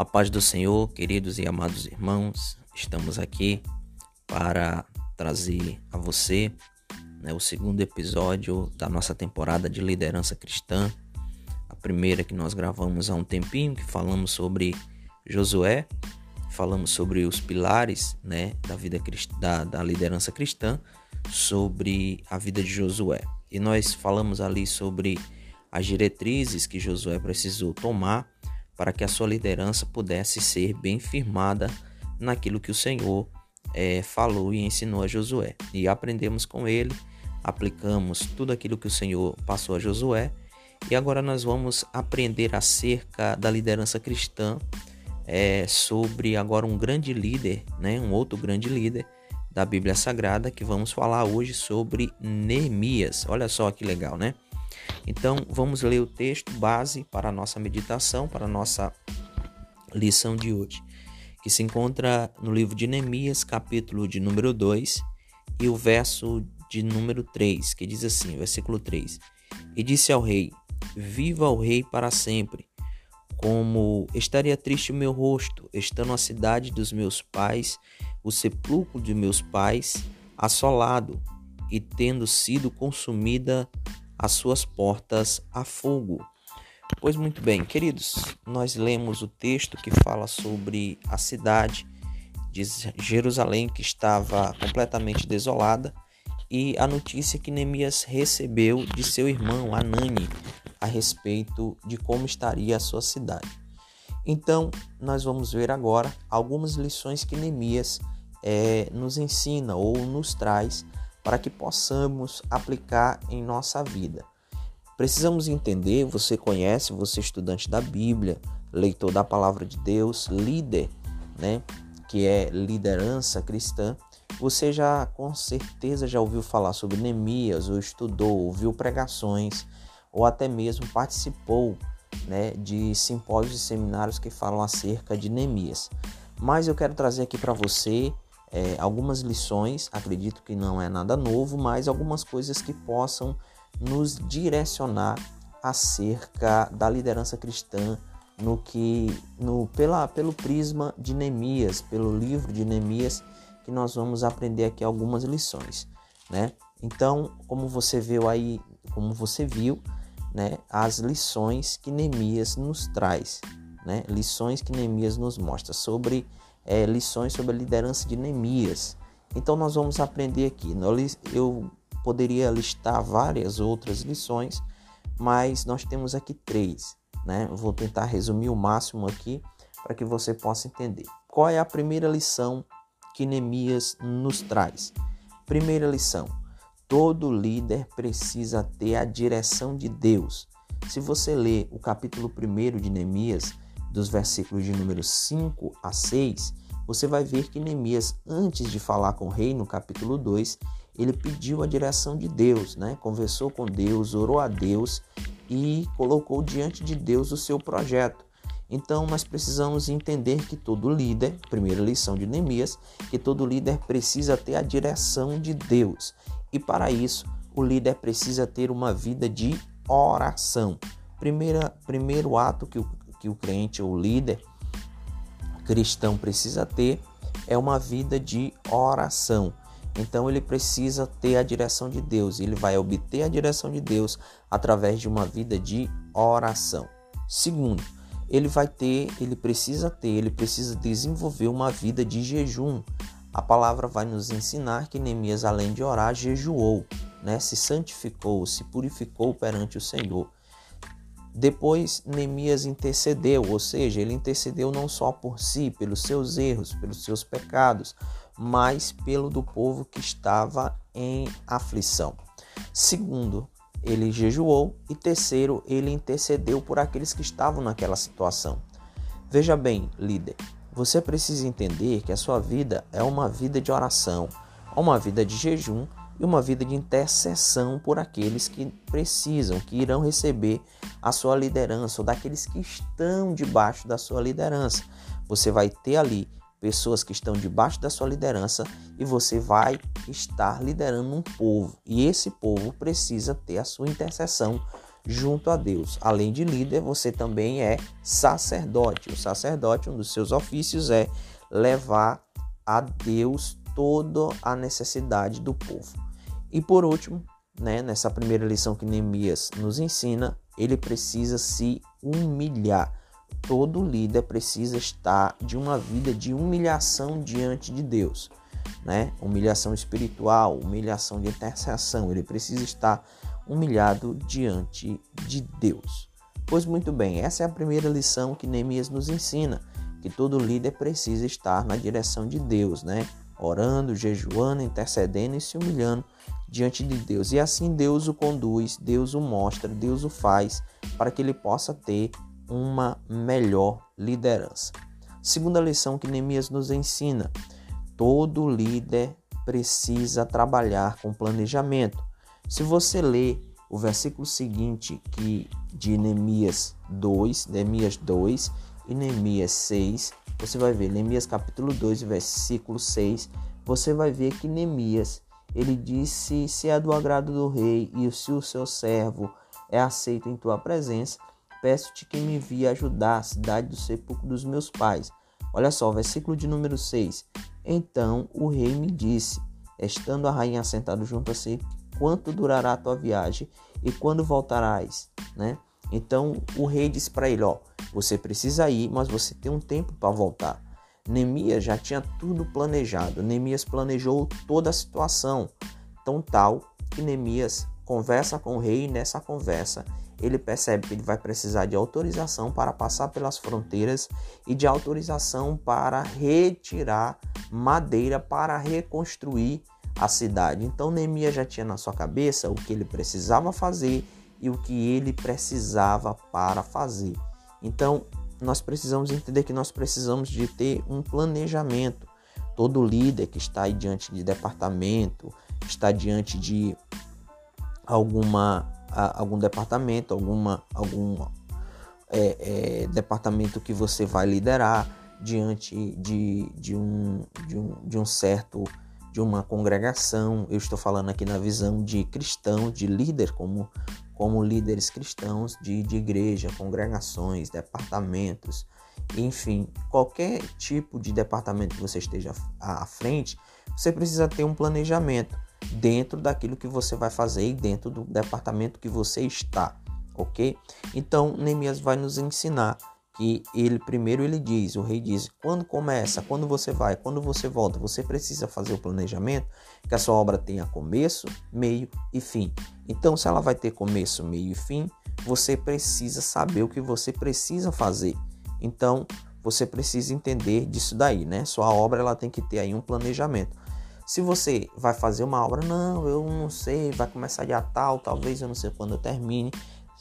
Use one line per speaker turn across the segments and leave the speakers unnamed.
A paz do Senhor, queridos e amados irmãos, estamos aqui para trazer a você né, o segundo episódio da nossa temporada de liderança cristã. A primeira que nós gravamos há um tempinho, que falamos sobre Josué, falamos sobre os pilares né, da vida da, da liderança cristã, sobre a vida de Josué. E nós falamos ali sobre as diretrizes que Josué precisou tomar para que a sua liderança pudesse ser bem firmada naquilo que o Senhor é, falou e ensinou a Josué. E aprendemos com ele, aplicamos tudo aquilo que o Senhor passou a Josué. E agora nós vamos aprender acerca da liderança cristã, é, sobre agora um grande líder, né, um outro grande líder da Bíblia Sagrada, que vamos falar hoje sobre Neemias. Olha só que legal, né? Então, vamos ler o texto base para a nossa meditação, para a nossa lição de hoje, que se encontra no livro de Neemias, capítulo de número 2, e o verso de número 3, que diz assim, versículo 3: E disse ao rei: Viva o rei para sempre. Como estaria triste o meu rosto, estando a cidade dos meus pais, o sepulcro de meus pais, assolado e tendo sido consumida as suas portas a fogo. Pois muito bem, queridos, nós lemos o texto que fala sobre a cidade de Jerusalém que estava completamente desolada e a notícia que Neemias recebeu de seu irmão Anani a respeito de como estaria a sua cidade. Então, nós vamos ver agora algumas lições que Neemias é, nos ensina ou nos traz para que possamos aplicar em nossa vida. Precisamos entender, você conhece, você é estudante da Bíblia, leitor da palavra de Deus, líder, né, que é liderança cristã, você já com certeza já ouviu falar sobre Neemias, ou estudou, ouviu pregações, ou até mesmo participou né, de simpósios e seminários que falam acerca de Neemias. Mas eu quero trazer aqui para você é, algumas lições, acredito que não é nada novo, mas algumas coisas que possam nos direcionar acerca da liderança cristã no que no pela pelo prisma de Neemias, pelo livro de Neemias, que nós vamos aprender aqui algumas lições, né? Então, como você viu aí, como você viu, né, as lições que Neemias nos traz, né? Lições que Neemias nos mostra sobre é, lições sobre a liderança de Neemias. Então nós vamos aprender aqui. Eu poderia listar várias outras lições, mas nós temos aqui três. Né? vou tentar resumir o máximo aqui para que você possa entender. Qual é a primeira lição que Neemias nos traz? Primeira lição: todo líder precisa ter a direção de Deus. Se você ler o capítulo 1 de Neemias, dos versículos de número 5 a 6, você vai ver que Neemias, antes de falar com o rei, no capítulo 2, ele pediu a direção de Deus, né? conversou com Deus, orou a Deus e colocou diante de Deus o seu projeto. Então nós precisamos entender que todo líder, primeira lição de Neemias, que todo líder precisa ter a direção de Deus. E para isso, o líder precisa ter uma vida de oração. Primeira, primeiro ato que o que o crente ou líder cristão precisa ter é uma vida de oração. Então ele precisa ter a direção de Deus, ele vai obter a direção de Deus através de uma vida de oração. Segundo, ele vai ter, ele precisa ter, ele precisa desenvolver uma vida de jejum. A palavra vai nos ensinar que Neemias, além de orar, jejuou, né? se santificou, se purificou perante o Senhor. Depois Neemias intercedeu, ou seja, ele intercedeu não só por si, pelos seus erros, pelos seus pecados, mas pelo do povo que estava em aflição. Segundo, ele jejuou e terceiro, ele intercedeu por aqueles que estavam naquela situação. Veja bem, líder, você precisa entender que a sua vida é uma vida de oração, uma vida de jejum e uma vida de intercessão por aqueles que precisam, que irão receber a sua liderança ou daqueles que estão debaixo da sua liderança. Você vai ter ali pessoas que estão debaixo da sua liderança e você vai estar liderando um povo. E esse povo precisa ter a sua intercessão junto a Deus. Além de líder, você também é sacerdote. O sacerdote, um dos seus ofícios é levar a Deus toda a necessidade do povo. E por último, né, nessa primeira lição que Neemias nos ensina, ele precisa se humilhar. Todo líder precisa estar de uma vida de humilhação diante de Deus, né? Humilhação espiritual, humilhação de intercessão. Ele precisa estar humilhado diante de Deus. Pois muito bem, essa é a primeira lição que Neemias nos ensina, que todo líder precisa estar na direção de Deus, né? Orando, jejuando, intercedendo e se humilhando diante de Deus. E assim Deus o conduz, Deus o mostra, Deus o faz para que ele possa ter uma melhor liderança. Segunda lição que Neemias nos ensina: todo líder precisa trabalhar com planejamento. Se você ler o versículo seguinte que de Neemias 2, Neemias 2 e Neemias 6, você vai ver Neemias capítulo 2, versículo 6, você vai ver que Neemias, ele disse: "Se é do agrado do rei e se o seu servo é aceito em tua presença, peço-te que me envie ajudar a cidade do sepulcro dos meus pais." Olha só, versículo de número 6. Então o rei me disse, estando a rainha sentada junto a si, quanto durará a tua viagem e quando voltarás, né? Então o rei disse para ele, ó, você precisa ir, mas você tem um tempo para voltar. Neemias já tinha tudo planejado. Neemias planejou toda a situação, tão tal que Neemias conversa com o rei e nessa conversa ele percebe que ele vai precisar de autorização para passar pelas fronteiras e de autorização para retirar madeira para reconstruir a cidade. Então Neemias já tinha na sua cabeça o que ele precisava fazer e o que ele precisava para fazer. Então nós precisamos entender que nós precisamos de ter um planejamento. Todo líder que está aí diante de departamento, está diante de alguma algum departamento, alguma algum é, é, departamento que você vai liderar diante de, de, um, de, um, de um certo de uma congregação. Eu estou falando aqui na visão de cristão, de líder, como, como líderes cristãos de, de igreja, congregações, departamentos, enfim, qualquer tipo de departamento que você esteja à frente, você precisa ter um planejamento dentro daquilo que você vai fazer e dentro do departamento que você está, ok? Então, Neemias vai nos ensinar que ele primeiro ele diz, o rei diz, quando começa, quando você vai, quando você volta, você precisa fazer o planejamento que a sua obra tenha começo, meio e fim. Então, se ela vai ter começo, meio e fim, você precisa saber o que você precisa fazer. Então, você precisa entender disso daí, né? Sua obra ela tem que ter aí um planejamento. Se você vai fazer uma obra, não, eu não sei, vai começar dia tal, talvez eu não sei quando eu termine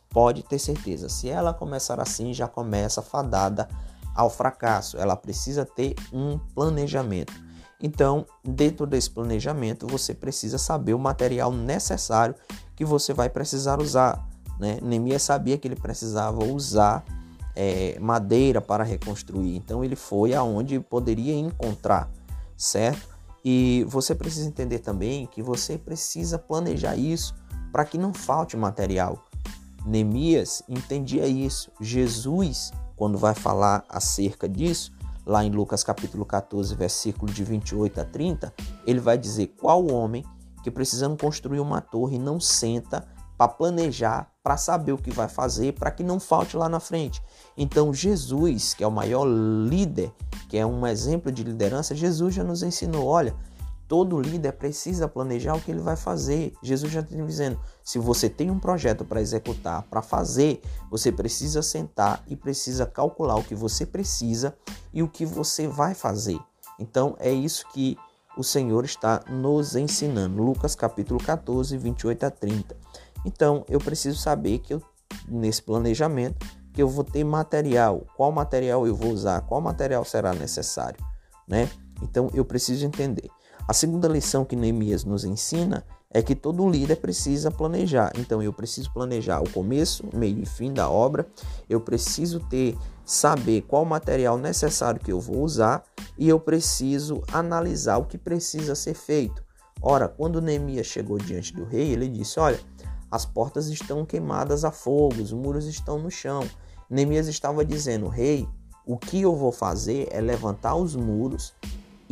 pode ter certeza, se ela começar assim, já começa fadada ao fracasso. Ela precisa ter um planejamento. Então, dentro desse planejamento, você precisa saber o material necessário que você vai precisar usar. Né? Neemias sabia que ele precisava usar é, madeira para reconstruir, então ele foi aonde poderia encontrar, certo? E você precisa entender também que você precisa planejar isso para que não falte material. Neemias entendia isso. Jesus, quando vai falar acerca disso, lá em Lucas capítulo 14, versículo de 28 a 30, ele vai dizer qual homem que precisando construir uma torre não senta para planejar, para saber o que vai fazer, para que não falte lá na frente. Então Jesus, que é o maior líder, que é um exemplo de liderança, Jesus já nos ensinou, olha, Todo líder precisa planejar o que ele vai fazer. Jesus já está dizendo: se você tem um projeto para executar, para fazer, você precisa sentar e precisa calcular o que você precisa e o que você vai fazer. Então é isso que o Senhor está nos ensinando. Lucas capítulo 14, 28 a 30. Então eu preciso saber que eu, nesse planejamento que eu vou ter material, qual material eu vou usar, qual material será necessário, né? Então eu preciso entender. A segunda lição que Neemias nos ensina é que todo líder precisa planejar. Então eu preciso planejar o começo, meio e fim da obra. Eu preciso ter saber qual material necessário que eu vou usar e eu preciso analisar o que precisa ser feito. Ora, quando Neemias chegou diante do rei, ele disse: "Olha, as portas estão queimadas a fogo, os muros estão no chão. Neemias estava dizendo: Rei, o que eu vou fazer é levantar os muros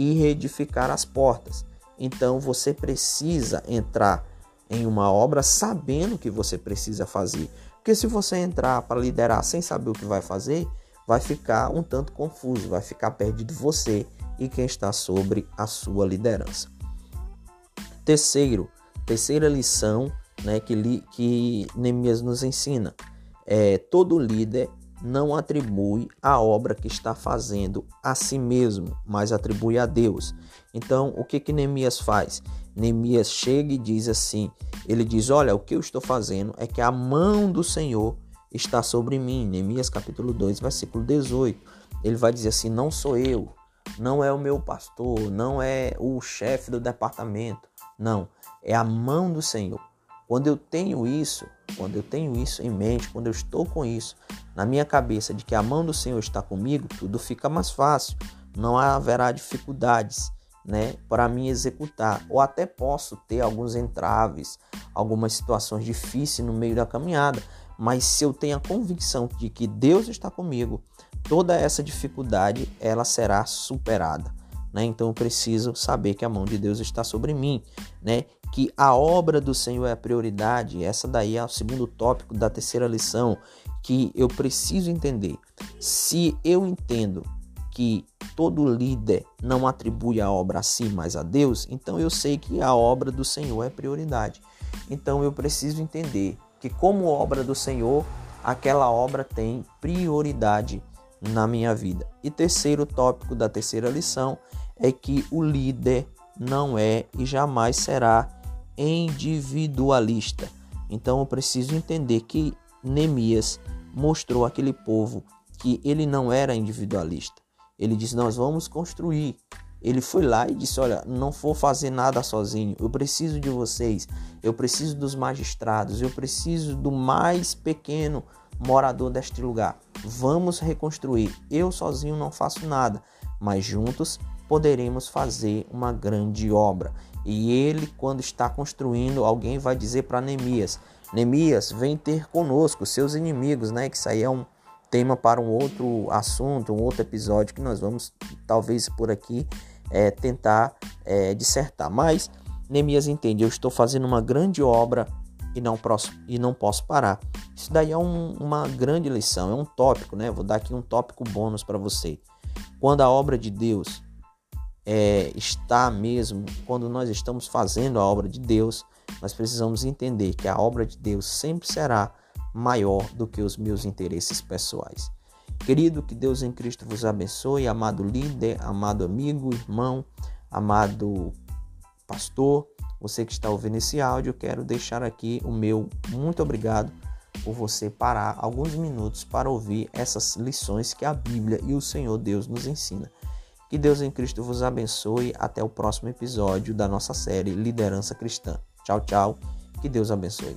e reedificar as portas. Então você precisa entrar em uma obra sabendo o que você precisa fazer. Porque se você entrar para liderar sem saber o que vai fazer, vai ficar um tanto confuso, vai ficar perdido você e quem está sobre a sua liderança. Terceiro, terceira lição né, que, que Neemias nos ensina é todo líder não atribui a obra que está fazendo a si mesmo, mas atribui a Deus. Então, o que que Neemias faz? Neemias chega e diz assim: ele diz, olha, o que eu estou fazendo é que a mão do Senhor está sobre mim. Neemias capítulo 2, versículo 18. Ele vai dizer assim: não sou eu, não é o meu pastor, não é o chefe do departamento, não, é a mão do Senhor. Quando eu tenho isso, quando eu tenho isso em mente, quando eu estou com isso na minha cabeça de que a mão do Senhor está comigo, tudo fica mais fácil. Não haverá dificuldades, né, para mim executar. Ou até posso ter alguns entraves, algumas situações difíceis no meio da caminhada, mas se eu tenho a convicção de que Deus está comigo, toda essa dificuldade ela será superada. Né? Então eu preciso saber que a mão de Deus está sobre mim, né? que a obra do Senhor é a prioridade. Essa daí é o segundo tópico da terceira lição que eu preciso entender. Se eu entendo que todo líder não atribui a obra a si, mas a Deus, então eu sei que a obra do Senhor é prioridade. Então eu preciso entender que como obra do Senhor, aquela obra tem prioridade na minha vida. E terceiro tópico da terceira lição é que o líder não é e jamais será individualista. Então eu preciso entender que Neemias mostrou àquele povo que ele não era individualista. Ele disse: Nós vamos construir. Ele foi lá e disse: Olha, não vou fazer nada sozinho. Eu preciso de vocês. Eu preciso dos magistrados. Eu preciso do mais pequeno morador deste lugar. Vamos reconstruir. Eu sozinho não faço nada, mas juntos poderemos fazer uma grande obra. E ele, quando está construindo, alguém vai dizer para Neemias: Neemias, vem ter conosco, seus inimigos, né? Que isso aí é um tema para um outro assunto, um outro episódio que nós vamos, talvez por aqui, é, tentar é, dissertar. Mas Neemias entende: eu estou fazendo uma grande obra e não, posso, e não posso parar. Isso daí é um, uma grande lição, é um tópico, né? Vou dar aqui um tópico bônus para você. Quando a obra de Deus é, está mesmo, quando nós estamos fazendo a obra de Deus, nós precisamos entender que a obra de Deus sempre será maior do que os meus interesses pessoais. Querido, que Deus em Cristo vos abençoe, amado líder, amado amigo, irmão, amado pastor, você que está ouvindo esse áudio, quero deixar aqui o meu muito obrigado por você parar alguns minutos para ouvir essas lições que a Bíblia e o Senhor Deus nos ensina. Que Deus em Cristo vos abençoe. Até o próximo episódio da nossa série Liderança Cristã. Tchau, tchau. Que Deus abençoe.